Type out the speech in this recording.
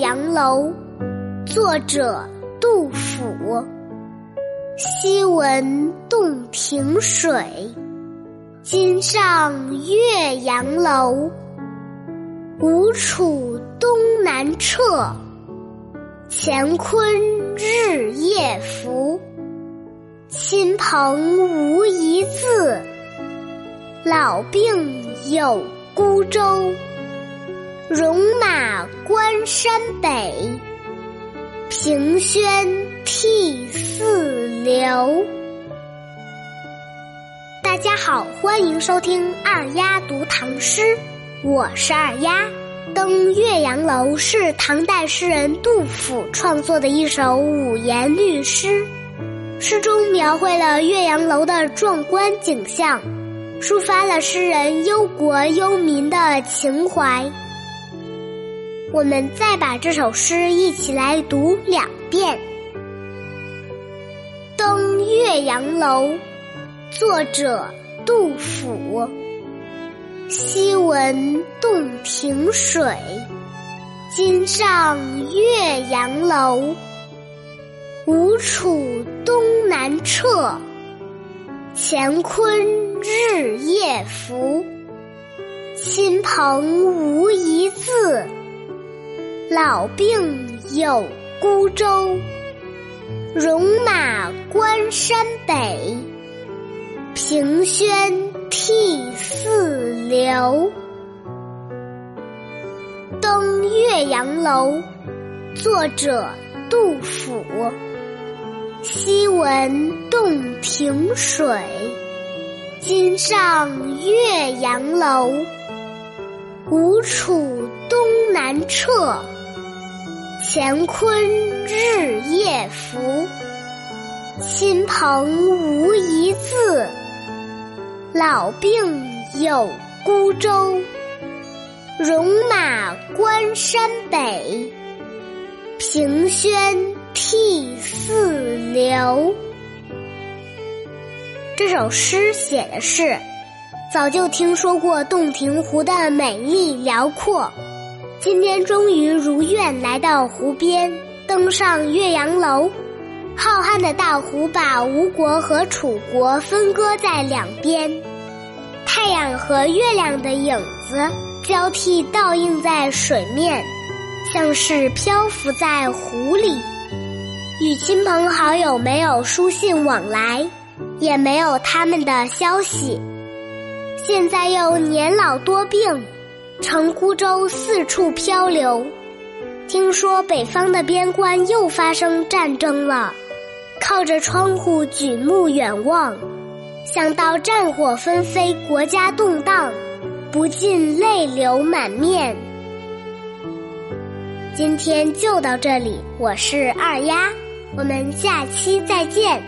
杨楼，作者杜甫。昔闻洞庭水，今上岳阳楼。吴楚东南坼，乾坤日夜浮。亲朋无一字，老病有孤舟。戎马关山北，凭轩涕泗流。大家好，欢迎收听二丫读唐诗，我是二丫。登岳阳楼是唐代诗人杜甫创作的一首五言律诗，诗中描绘了岳阳楼的壮观景象，抒发了诗人忧国忧民的情怀。我们再把这首诗一起来读两遍。《登岳阳楼》，作者杜甫。昔闻洞庭水，今上岳阳楼。吴楚东南坼，乾坤日夜浮。亲朋无一字。老病有孤舟，戎马关山北，凭轩涕泗流。登岳阳楼，作者杜甫。昔闻洞庭水，今上岳阳楼。吴楚东南坼。乾坤日夜浮，亲朋无一字。老病有孤舟，戎马关山北，凭轩涕泗流。这首诗写的是，早就听说过洞庭湖的美丽辽阔。今天终于如愿来到湖边，登上岳阳楼。浩瀚的大湖把吴国和楚国分割在两边，太阳和月亮的影子交替倒映在水面，像是漂浮在湖里。与亲朋好友没有书信往来，也没有他们的消息。现在又年老多病。乘孤舟四处漂流，听说北方的边关又发生战争了。靠着窗户举目远望，想到战火纷飞，国家动荡，不禁泪流满面。今天就到这里，我是二丫，我们下期再见。